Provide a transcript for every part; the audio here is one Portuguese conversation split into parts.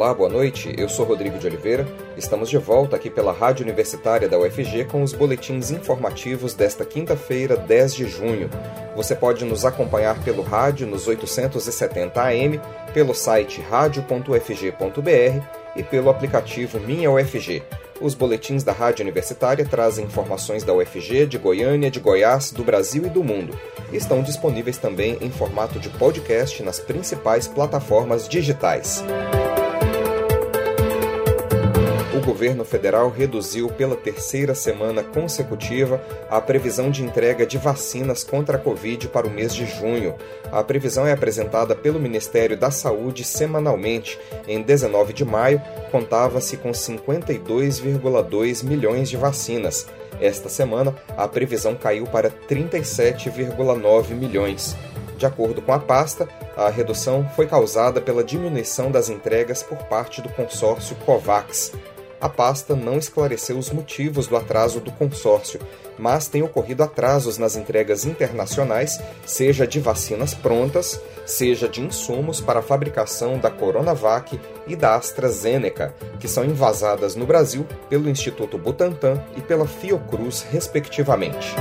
Olá, boa noite. Eu sou Rodrigo de Oliveira. Estamos de volta aqui pela Rádio Universitária da UFG com os boletins informativos desta quinta-feira, 10 de junho. Você pode nos acompanhar pelo rádio nos 870 AM, pelo site radio.ufg.br e pelo aplicativo Minha UFG. Os boletins da Rádio Universitária trazem informações da UFG, de Goiânia, de Goiás, do Brasil e do mundo. Estão disponíveis também em formato de podcast nas principais plataformas digitais o governo federal reduziu pela terceira semana consecutiva a previsão de entrega de vacinas contra a Covid para o mês de junho. A previsão é apresentada pelo Ministério da Saúde semanalmente. Em 19 de maio, contava-se com 52,2 milhões de vacinas. Esta semana, a previsão caiu para 37,9 milhões. De acordo com a pasta, a redução foi causada pela diminuição das entregas por parte do consórcio COVAX a pasta não esclareceu os motivos do atraso do consórcio, mas tem ocorrido atrasos nas entregas internacionais, seja de vacinas prontas, seja de insumos para a fabricação da Coronavac e da AstraZeneca, que são envasadas no Brasil pelo Instituto Butantan e pela Fiocruz, respectivamente.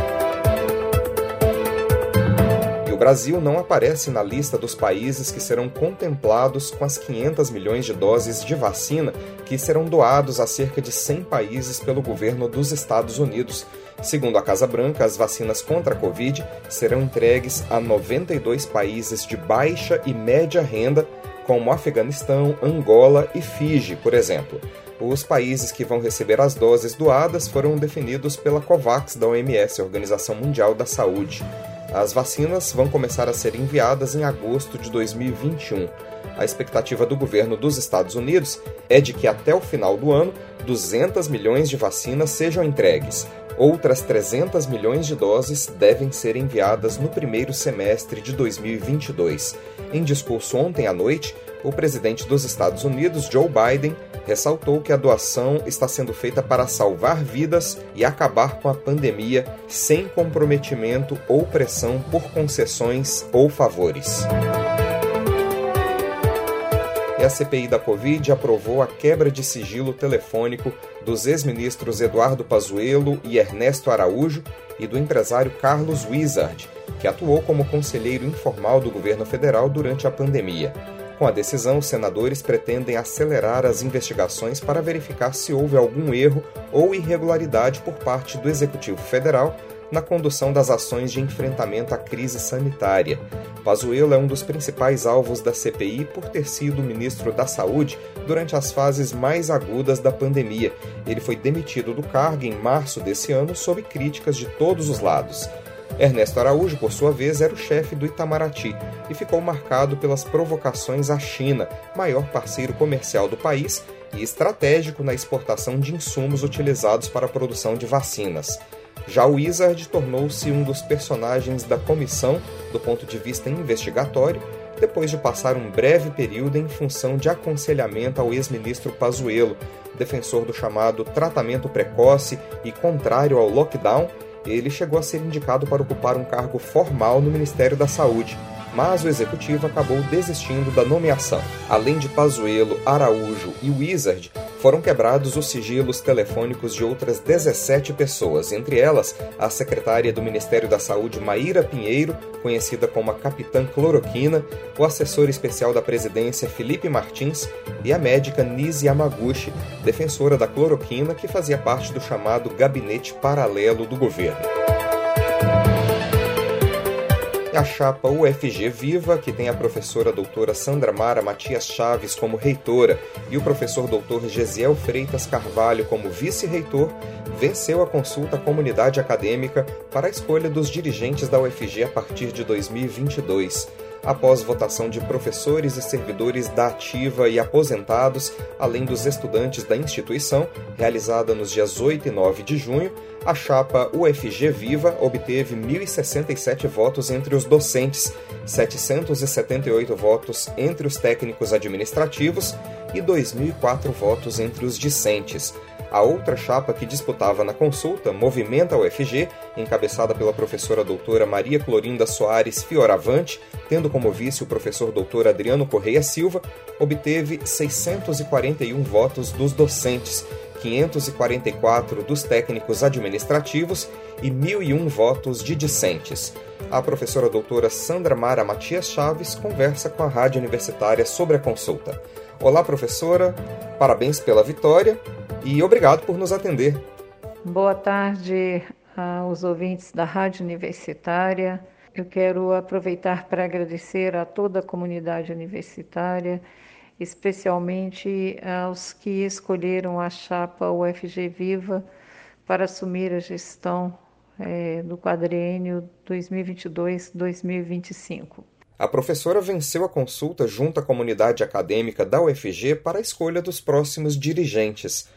Brasil não aparece na lista dos países que serão contemplados com as 500 milhões de doses de vacina que serão doados a cerca de 100 países pelo governo dos Estados Unidos. Segundo a Casa Branca, as vacinas contra a Covid serão entregues a 92 países de baixa e média renda, como Afeganistão, Angola e Fiji, por exemplo. Os países que vão receber as doses doadas foram definidos pela COVAX da OMS, Organização Mundial da Saúde. As vacinas vão começar a ser enviadas em agosto de 2021. A expectativa do governo dos Estados Unidos é de que até o final do ano, 200 milhões de vacinas sejam entregues. Outras 300 milhões de doses devem ser enviadas no primeiro semestre de 2022. Em discurso ontem à noite, o presidente dos Estados Unidos, Joe Biden, ressaltou que a doação está sendo feita para salvar vidas e acabar com a pandemia sem comprometimento ou pressão por concessões ou favores. E a CPI da Covid aprovou a quebra de sigilo telefônico dos ex-ministros Eduardo Pazuello e Ernesto Araújo e do empresário Carlos Wizard, que atuou como conselheiro informal do governo federal durante a pandemia. Com a decisão, os senadores pretendem acelerar as investigações para verificar se houve algum erro ou irregularidade por parte do Executivo Federal na condução das ações de enfrentamento à crise sanitária. Pazuello é um dos principais alvos da CPI por ter sido ministro da Saúde durante as fases mais agudas da pandemia. Ele foi demitido do cargo em março desse ano sob críticas de todos os lados. Ernesto Araújo, por sua vez, era o chefe do Itamaraty e ficou marcado pelas provocações à China, maior parceiro comercial do país e estratégico na exportação de insumos utilizados para a produção de vacinas. Já o Wizard tornou-se um dos personagens da comissão do ponto de vista investigatório, depois de passar um breve período em função de aconselhamento ao ex-ministro Pazuello, defensor do chamado tratamento precoce e contrário ao lockdown ele chegou a ser indicado para ocupar um cargo formal no Ministério da Saúde, mas o executivo acabou desistindo da nomeação. Além de Pazuello, Araújo e Wizard, foram quebrados os sigilos telefônicos de outras 17 pessoas, entre elas a secretária do Ministério da Saúde Maíra Pinheiro, conhecida como a Capitã Cloroquina, o assessor especial da presidência Felipe Martins e a médica Nise Yamaguchi, defensora da cloroquina que fazia parte do chamado gabinete paralelo do governo a chapa UFG Viva, que tem a professora doutora Sandra Mara Matias Chaves como reitora e o professor doutor Gesiel Freitas Carvalho como vice-reitor, venceu a consulta à comunidade acadêmica para a escolha dos dirigentes da UFG a partir de 2022 após votação de professores e servidores da ativa e aposentados, além dos estudantes da instituição, realizada nos dias 8 e 9 de junho, a chapa UFG Viva obteve 1.067 votos entre os docentes, 778 votos entre os técnicos administrativos e 2.004 votos entre os discentes. A outra chapa que disputava na consulta, Movimenta UFG, encabeçada pela professora doutora Maria Clorinda Soares Fioravante, tendo como vice o professor doutor Adriano Correia Silva, obteve 641 votos dos docentes, 544 dos técnicos administrativos e 1.001 votos de discentes. A professora doutora Sandra Mara Matias Chaves conversa com a Rádio Universitária sobre a consulta. Olá, professora, parabéns pela vitória e obrigado por nos atender. Boa tarde aos ouvintes da Rádio Universitária. Eu quero aproveitar para agradecer a toda a comunidade universitária, especialmente aos que escolheram a chapa UFG Viva para assumir a gestão é, do quadriênio 2022-2025. A professora venceu a consulta junto à comunidade acadêmica da UFG para a escolha dos próximos dirigentes.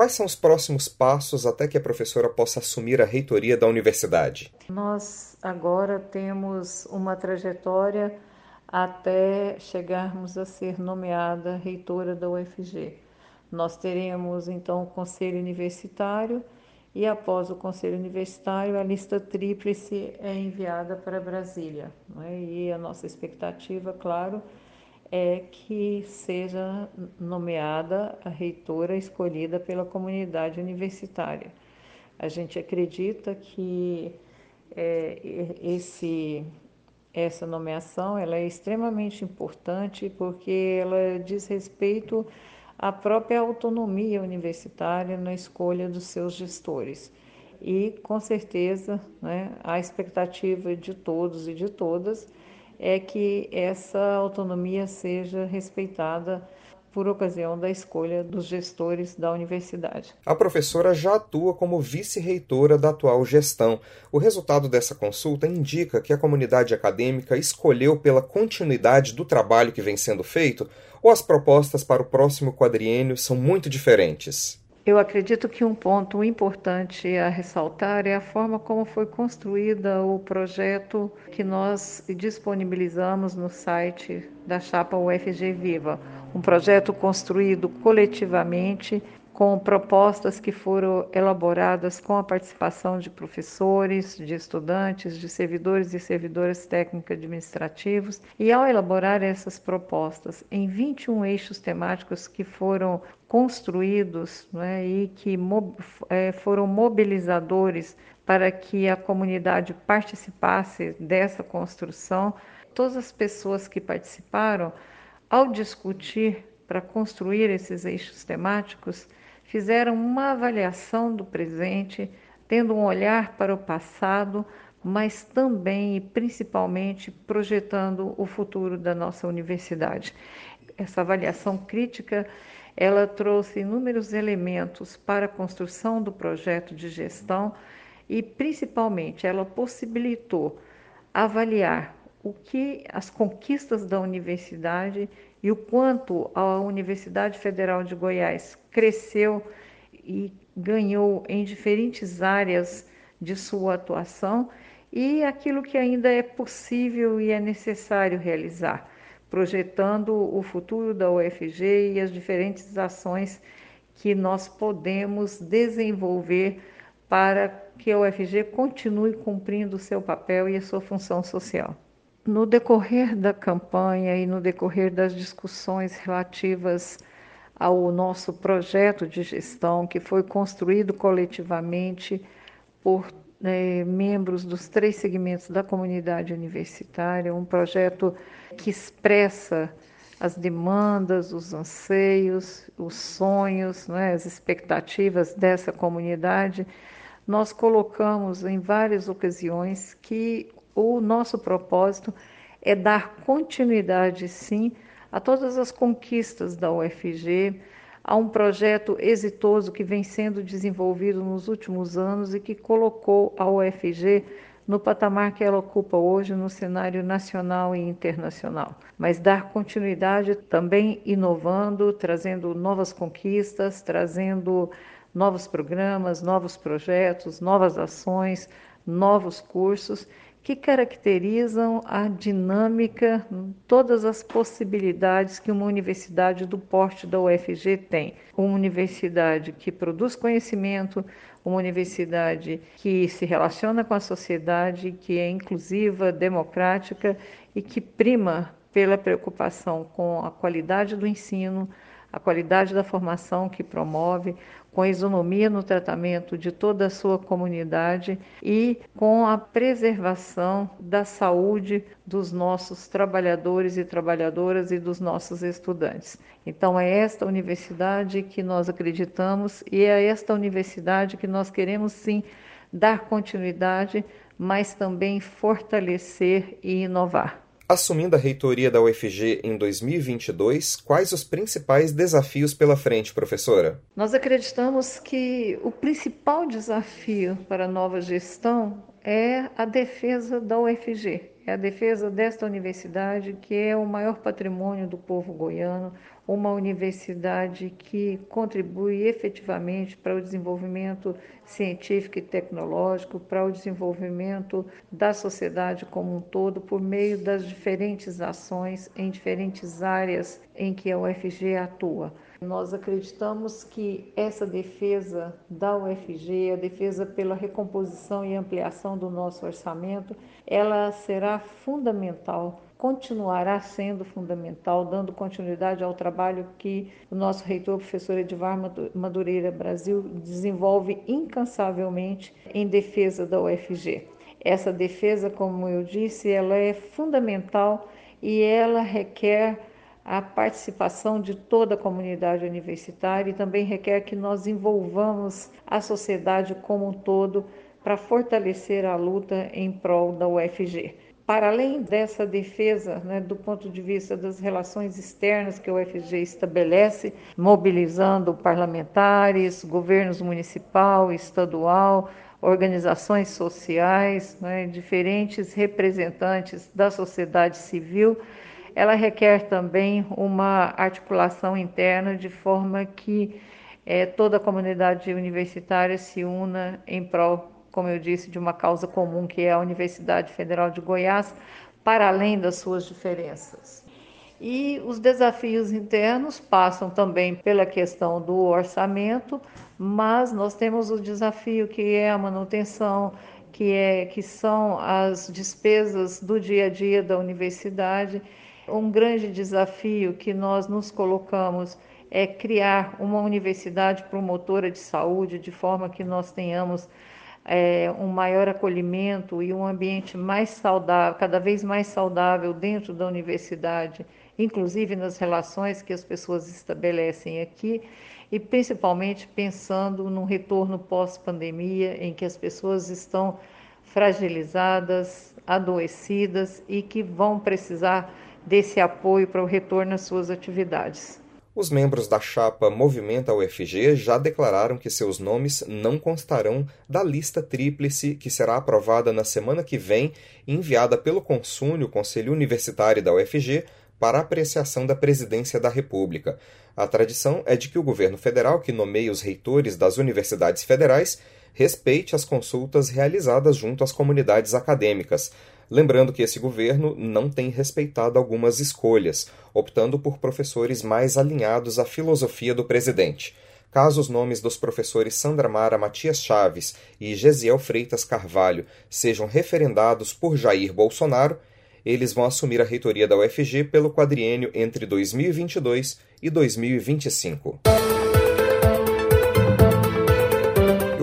Quais são os próximos passos até que a professora possa assumir a reitoria da universidade? Nós agora temos uma trajetória até chegarmos a ser nomeada reitora da UFG. Nós teremos então o conselho universitário e após o conselho universitário a lista tríplice é enviada para Brasília. É? E a nossa expectativa, claro, é que seja nomeada a reitora escolhida pela comunidade universitária. A gente acredita que é, esse, essa nomeação ela é extremamente importante porque ela diz respeito à própria autonomia universitária na escolha dos seus gestores. E, com certeza, né, a expectativa de todos e de todas é que essa autonomia seja respeitada por ocasião da escolha dos gestores da universidade. A professora já atua como vice-reitora da atual gestão. O resultado dessa consulta indica que a comunidade acadêmica escolheu pela continuidade do trabalho que vem sendo feito ou as propostas para o próximo quadriênio são muito diferentes? Eu acredito que um ponto importante a ressaltar é a forma como foi construída o projeto que nós disponibilizamos no site da chapa UFG Viva. Um projeto construído coletivamente com propostas que foram elaboradas com a participação de professores, de estudantes, de servidores e servidoras técnicos administrativos. E ao elaborar essas propostas em 21 eixos temáticos que foram construídos né, e que é, foram mobilizadores para que a comunidade participasse dessa construção, todas as pessoas que participaram, ao discutir para construir esses eixos temáticos, fizeram uma avaliação do presente, tendo um olhar para o passado, mas também e principalmente projetando o futuro da nossa universidade. Essa avaliação crítica, ela trouxe inúmeros elementos para a construção do projeto de gestão e principalmente ela possibilitou avaliar o que as conquistas da universidade e o quanto a Universidade Federal de Goiás cresceu e ganhou em diferentes áreas de sua atuação e aquilo que ainda é possível e é necessário realizar, projetando o futuro da UFG e as diferentes ações que nós podemos desenvolver para que a UFG continue cumprindo o seu papel e a sua função social. No decorrer da campanha e no decorrer das discussões relativas ao nosso projeto de gestão, que foi construído coletivamente por né, membros dos três segmentos da comunidade universitária, um projeto que expressa as demandas, os anseios, os sonhos, né, as expectativas dessa comunidade, nós colocamos em várias ocasiões que o nosso propósito é dar continuidade, sim, a todas as conquistas da UFG, a um projeto exitoso que vem sendo desenvolvido nos últimos anos e que colocou a UFG no patamar que ela ocupa hoje no cenário nacional e internacional. Mas dar continuidade também inovando, trazendo novas conquistas, trazendo novos programas, novos projetos, novas ações, novos cursos que caracterizam a dinâmica, todas as possibilidades que uma universidade do porte da UFG tem. Uma universidade que produz conhecimento, uma universidade que se relaciona com a sociedade, que é inclusiva, democrática e que prima pela preocupação com a qualidade do ensino, a qualidade da formação que promove, com a isonomia no tratamento de toda a sua comunidade e com a preservação da saúde dos nossos trabalhadores e trabalhadoras e dos nossos estudantes. Então, é esta universidade que nós acreditamos e é esta universidade que nós queremos sim dar continuidade, mas também fortalecer e inovar. Assumindo a reitoria da UFG em 2022, quais os principais desafios pela frente, professora? Nós acreditamos que o principal desafio para a nova gestão é a defesa da UFG, é a defesa desta universidade que é o maior patrimônio do povo goiano, uma universidade que contribui efetivamente para o desenvolvimento científico e tecnológico, para o desenvolvimento da sociedade como um todo, por meio das diferentes ações em diferentes áreas em que a UFG atua. Nós acreditamos que essa defesa da UFG, a defesa pela recomposição e ampliação do nosso orçamento, ela será fundamental continuará sendo fundamental, dando continuidade ao trabalho que o nosso reitor, professor Edvar Madureira Brasil, desenvolve incansavelmente em defesa da UFG. Essa defesa, como eu disse, ela é fundamental e ela requer a participação de toda a comunidade universitária e também requer que nós envolvamos a sociedade como um todo para fortalecer a luta em prol da UFG. Para além dessa defesa, né, do ponto de vista das relações externas que o UFG estabelece, mobilizando parlamentares, governos municipal, estadual, organizações sociais, né, diferentes representantes da sociedade civil, ela requer também uma articulação interna de forma que é, toda a comunidade universitária se una em prol como eu disse, de uma causa comum que é a Universidade Federal de Goiás, para além das suas diferenças. E os desafios internos passam também pela questão do orçamento, mas nós temos o desafio que é a manutenção, que, é, que são as despesas do dia a dia da universidade. Um grande desafio que nós nos colocamos é criar uma universidade promotora de saúde, de forma que nós tenhamos é, um maior acolhimento e um ambiente mais saudável, cada vez mais saudável dentro da universidade, inclusive nas relações que as pessoas estabelecem aqui, e principalmente pensando no retorno pós-pandemia, em que as pessoas estão fragilizadas, adoecidas e que vão precisar desse apoio para o retorno às suas atividades. Os membros da chapa Movimenta UFG já declararam que seus nomes não constarão da lista tríplice que será aprovada na semana que vem e enviada pelo Consune, o Conselho Universitário da UFG, para apreciação da Presidência da República. A tradição é de que o governo federal, que nomeia os reitores das universidades federais, respeite as consultas realizadas junto às comunidades acadêmicas. Lembrando que esse governo não tem respeitado algumas escolhas, optando por professores mais alinhados à filosofia do presidente. Caso os nomes dos professores Sandra Mara Matias Chaves e Gesiel Freitas Carvalho sejam referendados por Jair Bolsonaro, eles vão assumir a reitoria da UFG pelo quadriênio entre 2022 e 2025.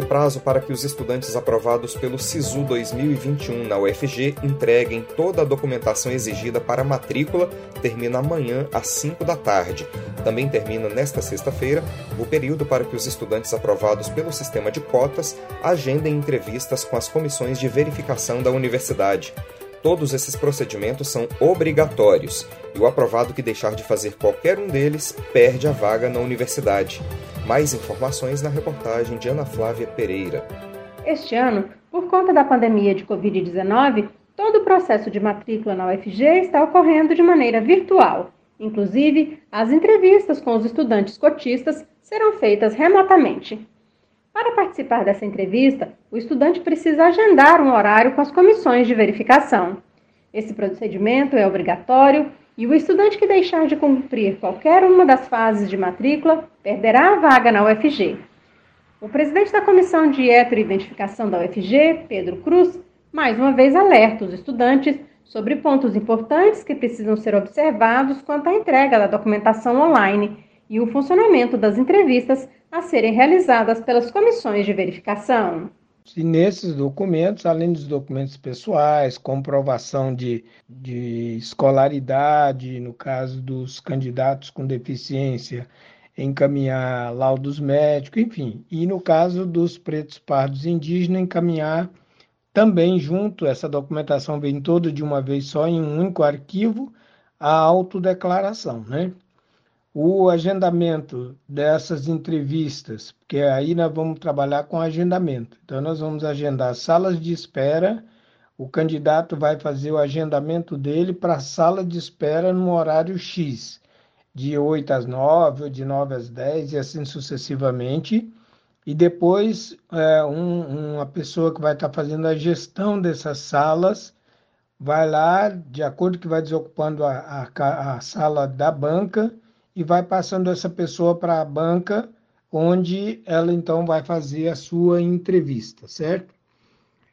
Prazo para que os estudantes aprovados pelo SISU 2021 na UFG entreguem toda a documentação exigida para a matrícula termina amanhã às 5 da tarde. Também termina nesta sexta-feira o período para que os estudantes aprovados pelo sistema de cotas agendem entrevistas com as comissões de verificação da universidade. Todos esses procedimentos são obrigatórios e o aprovado que deixar de fazer qualquer um deles perde a vaga na universidade. Mais informações na reportagem de Ana Flávia Pereira. Este ano, por conta da pandemia de Covid-19, todo o processo de matrícula na UFG está ocorrendo de maneira virtual. Inclusive, as entrevistas com os estudantes cotistas serão feitas remotamente. Para participar dessa entrevista, o estudante precisa agendar um horário com as comissões de verificação. Esse procedimento é obrigatório e o estudante que deixar de cumprir qualquer uma das fases de matrícula perderá a vaga na UFG. O presidente da Comissão de Heteroidentificação da UFG, Pedro Cruz, mais uma vez alerta os estudantes sobre pontos importantes que precisam ser observados quanto à entrega da documentação online e o funcionamento das entrevistas a serem realizadas pelas comissões de verificação. E nesses documentos, além dos documentos pessoais, comprovação de, de escolaridade, no caso dos candidatos com deficiência, encaminhar laudos médicos, enfim. E no caso dos pretos pardos indígenas, encaminhar também junto, essa documentação vem toda de uma vez só em um único arquivo, a autodeclaração, né? O agendamento dessas entrevistas, porque aí nós vamos trabalhar com agendamento. Então, nós vamos agendar salas de espera, o candidato vai fazer o agendamento dele para a sala de espera no horário X, de 8 às 9, ou de 9 às 10, e assim sucessivamente. E depois, é, um, uma pessoa que vai estar fazendo a gestão dessas salas vai lá, de acordo que vai desocupando a, a, a sala da banca, e vai passando essa pessoa para a banca, onde ela então vai fazer a sua entrevista, certo?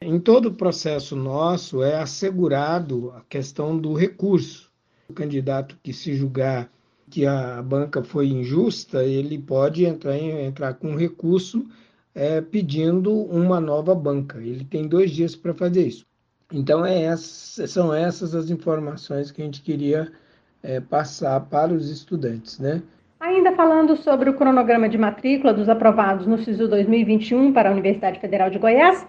Em todo o processo nosso é assegurado a questão do recurso. O candidato que se julgar que a banca foi injusta, ele pode entrar, entrar com recurso é, pedindo uma nova banca. Ele tem dois dias para fazer isso. Então, é são essas as informações que a gente queria é, passar para os estudantes, né? Ainda falando sobre o cronograma de matrícula dos aprovados no SISU 2021 para a Universidade Federal de Goiás,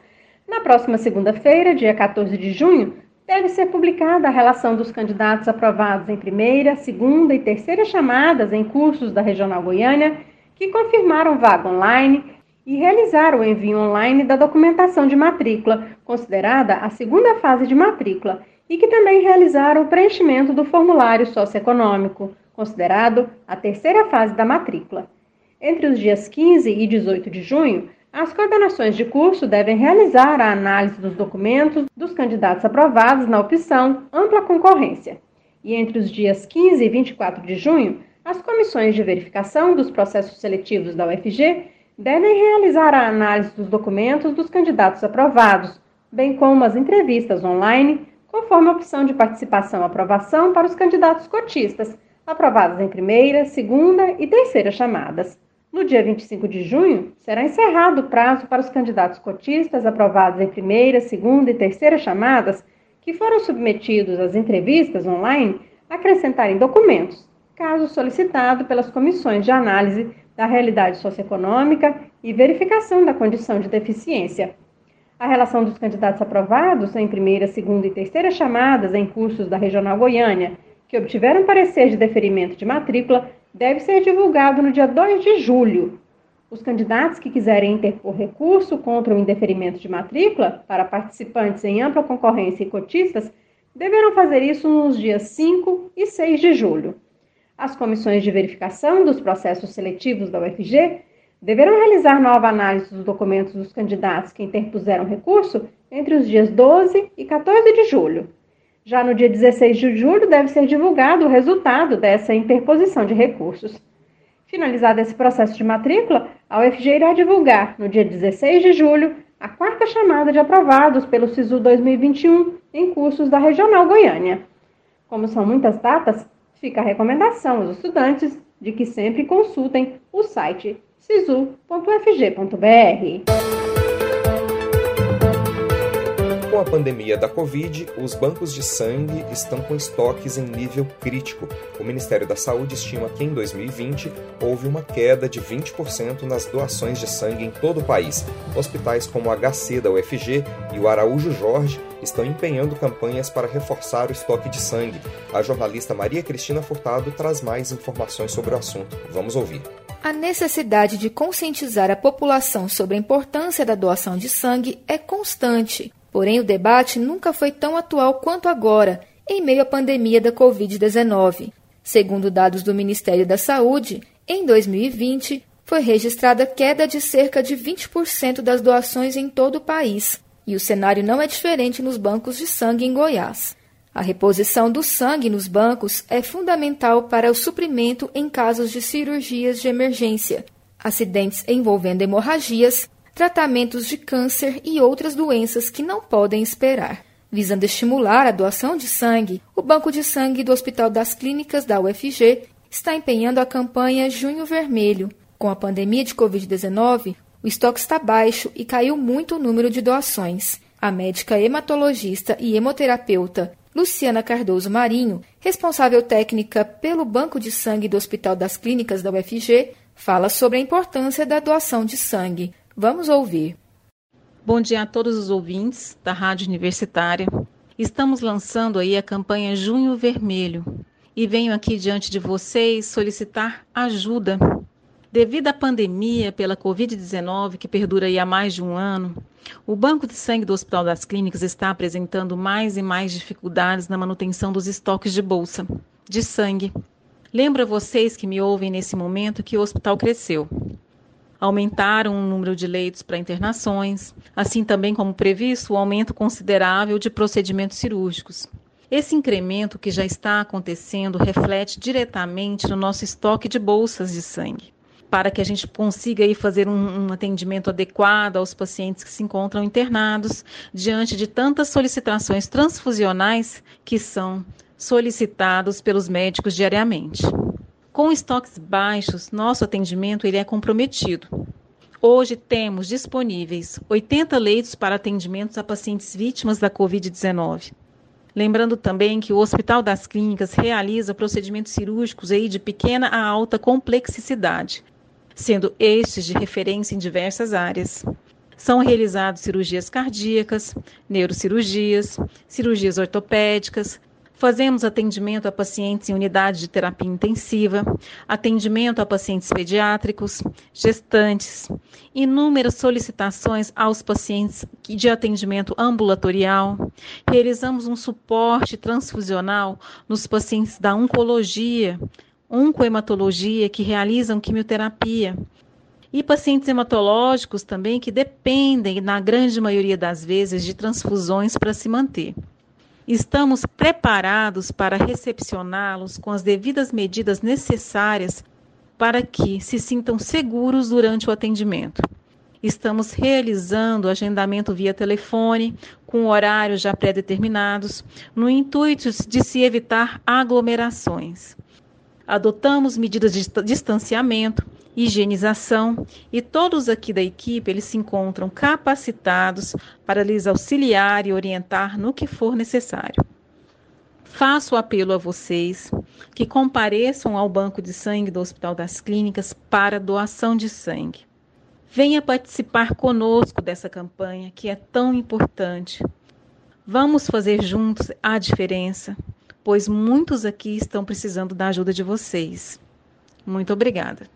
na próxima segunda-feira, dia 14 de junho, deve ser publicada a relação dos candidatos aprovados em primeira, segunda e terceira chamadas em cursos da Regional Goiânia que confirmaram vaga online e realizaram o envio online da documentação de matrícula, considerada a segunda fase de matrícula, e que também realizaram o preenchimento do formulário socioeconômico, considerado a terceira fase da matrícula. Entre os dias 15 e 18 de junho, as coordenações de curso devem realizar a análise dos documentos dos candidatos aprovados na opção ampla concorrência. E entre os dias 15 e 24 de junho, as comissões de verificação dos processos seletivos da UFG devem realizar a análise dos documentos dos candidatos aprovados, bem como as entrevistas online conforme a opção de participação aprovação para os candidatos cotistas, aprovados em primeira, segunda e terceira chamadas. No dia 25 de junho, será encerrado o prazo para os candidatos cotistas aprovados em primeira, segunda e terceira chamadas que foram submetidos às entrevistas online acrescentarem documentos, caso solicitado pelas comissões de análise da realidade socioeconômica e verificação da condição de deficiência, a relação dos candidatos aprovados em primeira, segunda e terceira chamadas em cursos da Regional Goiânia, que obtiveram parecer de deferimento de matrícula, deve ser divulgado no dia 2 de julho. Os candidatos que quiserem interpor recurso contra o indeferimento de matrícula para participantes em ampla concorrência e cotistas deverão fazer isso nos dias 5 e 6 de julho. As comissões de verificação dos processos seletivos da UFG deverão realizar nova análise dos documentos dos candidatos que interpuseram recurso entre os dias 12 e 14 de julho. Já no dia 16 de julho deve ser divulgado o resultado dessa interposição de recursos. Finalizado esse processo de matrícula, a UFG irá divulgar, no dia 16 de julho, a quarta chamada de aprovados pelo SISU 2021 em cursos da Regional Goiânia. Como são muitas datas, fica a recomendação aos estudantes de que sempre consultem o site sisu.fg.br. Com a pandemia da Covid, os bancos de sangue estão com estoques em nível crítico. O Ministério da Saúde estima que em 2020 houve uma queda de 20% nas doações de sangue em todo o país. Hospitais como o HC da UFG e o Araújo Jorge estão empenhando campanhas para reforçar o estoque de sangue. A jornalista Maria Cristina Furtado traz mais informações sobre o assunto. Vamos ouvir. A necessidade de conscientizar a população sobre a importância da doação de sangue é constante, porém o debate nunca foi tão atual quanto agora, em meio à pandemia da Covid-19. Segundo dados do Ministério da Saúde, em 2020, foi registrada queda de cerca de 20% das doações em todo o país, e o cenário não é diferente nos bancos de sangue em Goiás. A reposição do sangue nos bancos é fundamental para o suprimento em casos de cirurgias de emergência, acidentes envolvendo hemorragias, tratamentos de câncer e outras doenças que não podem esperar. Visando estimular a doação de sangue, o Banco de Sangue do Hospital das Clínicas da UFG está empenhando a campanha Junho Vermelho. Com a pandemia de Covid-19, o estoque está baixo e caiu muito o número de doações. A médica hematologista e hemoterapeuta Luciana Cardoso Marinho, responsável técnica pelo Banco de Sangue do Hospital das Clínicas da UFG, fala sobre a importância da doação de sangue. Vamos ouvir. Bom dia a todos os ouvintes da Rádio Universitária. Estamos lançando aí a campanha Junho Vermelho e venho aqui diante de vocês solicitar ajuda. Devido à pandemia pela Covid-19, que perdura aí há mais de um ano, o Banco de Sangue do Hospital das Clínicas está apresentando mais e mais dificuldades na manutenção dos estoques de bolsa de sangue. Lembro a vocês que me ouvem nesse momento que o hospital cresceu. Aumentaram o número de leitos para internações, assim também como previsto o aumento considerável de procedimentos cirúrgicos. Esse incremento que já está acontecendo reflete diretamente no nosso estoque de bolsas de sangue, para que a gente consiga aí fazer um, um atendimento adequado aos pacientes que se encontram internados diante de tantas solicitações transfusionais que são solicitados pelos médicos diariamente. Com estoques baixos, nosso atendimento ele é comprometido. Hoje temos disponíveis 80 leitos para atendimentos a pacientes vítimas da Covid-19. Lembrando também que o Hospital das Clínicas realiza procedimentos cirúrgicos aí de pequena a alta complexidade, sendo estes de referência em diversas áreas. São realizadas cirurgias cardíacas, neurocirurgias, cirurgias ortopédicas, Fazemos atendimento a pacientes em unidade de terapia intensiva, atendimento a pacientes pediátricos, gestantes, inúmeras solicitações aos pacientes de atendimento ambulatorial. Realizamos um suporte transfusional nos pacientes da oncologia, oncohematologia que realizam quimioterapia. E pacientes hematológicos também que dependem, na grande maioria das vezes, de transfusões para se manter. Estamos preparados para recepcioná-los com as devidas medidas necessárias para que se sintam seguros durante o atendimento. Estamos realizando agendamento via telefone, com horários já pré-determinados, no intuito de se evitar aglomerações. Adotamos medidas de distanciamento higienização e todos aqui da equipe eles se encontram capacitados para lhes auxiliar e orientar no que for necessário. Faço apelo a vocês que compareçam ao banco de sangue do Hospital das Clínicas para doação de sangue. Venha participar conosco dessa campanha que é tão importante. Vamos fazer juntos a diferença, pois muitos aqui estão precisando da ajuda de vocês. Muito obrigada.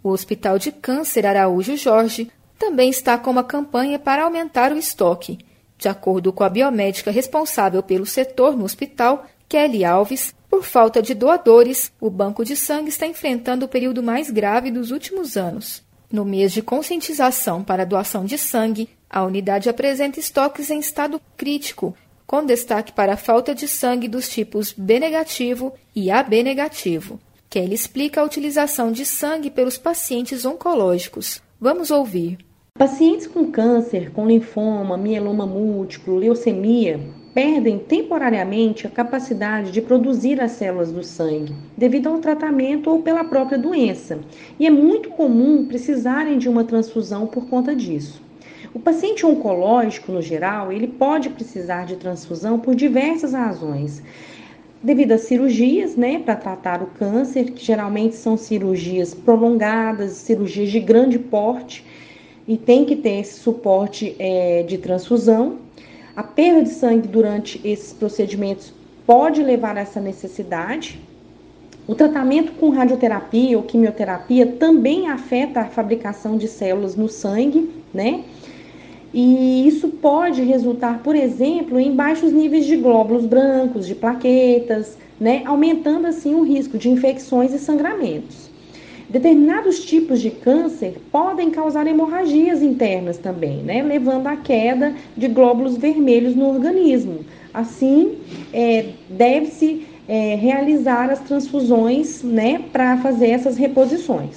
O Hospital de Câncer Araújo Jorge também está com uma campanha para aumentar o estoque. De acordo com a biomédica responsável pelo setor no hospital, Kelly Alves, por falta de doadores, o banco de sangue está enfrentando o período mais grave dos últimos anos. No mês de conscientização para a doação de sangue, a unidade apresenta estoques em estado crítico, com destaque para a falta de sangue dos tipos B negativo e AB negativo. Kelly explica a utilização de sangue pelos pacientes oncológicos. Vamos ouvir. Pacientes com câncer, com linfoma, mieloma múltiplo, leucemia, perdem temporariamente a capacidade de produzir as células do sangue, devido ao tratamento ou pela própria doença, e é muito comum precisarem de uma transfusão por conta disso. O paciente oncológico, no geral, ele pode precisar de transfusão por diversas razões, devido a cirurgias, né, para tratar o câncer, que geralmente são cirurgias prolongadas, cirurgias de grande porte, e tem que ter esse suporte é, de transfusão. A perda de sangue durante esses procedimentos pode levar a essa necessidade. O tratamento com radioterapia ou quimioterapia também afeta a fabricação de células no sangue, né? E isso pode resultar, por exemplo, em baixos níveis de glóbulos brancos, de plaquetas, né, aumentando assim o risco de infecções e sangramentos. Determinados tipos de câncer podem causar hemorragias internas também, né? Levando à queda de glóbulos vermelhos no organismo. Assim, é, deve-se é, realizar as transfusões, né, para fazer essas reposições.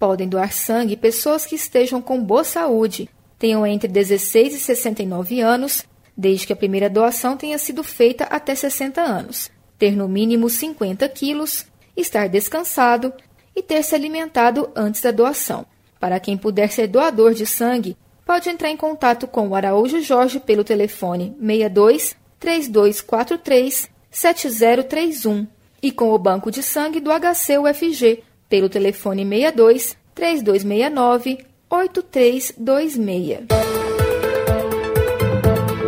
Podem doar sangue pessoas que estejam com boa saúde, tenham entre 16 e 69 anos, desde que a primeira doação tenha sido feita até 60 anos, ter no mínimo 50 quilos, estar descansado e ter se alimentado antes da doação. Para quem puder ser doador de sangue, pode entrar em contato com o Araújo Jorge pelo telefone 62 3243 7031 e com o Banco de Sangue do HC UFG pelo telefone 62 3269 8326.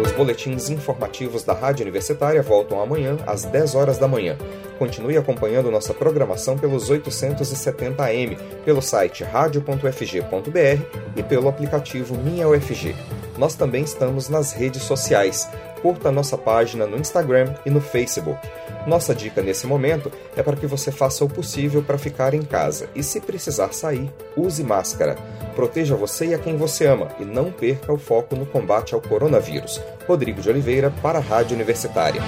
Os boletins informativos da Rádio Universitária voltam amanhã às 10 horas da manhã. Continue acompanhando nossa programação pelos 870 AM, pelo site radio.fg.br e pelo aplicativo Minha UFG. Nós também estamos nas redes sociais. Curta nossa página no Instagram e no Facebook. Nossa dica nesse momento é para que você faça o possível para ficar em casa e, se precisar sair, use máscara. Proteja você e a quem você ama e não perca o foco no combate ao coronavírus. Rodrigo de Oliveira para a Rádio Universitária.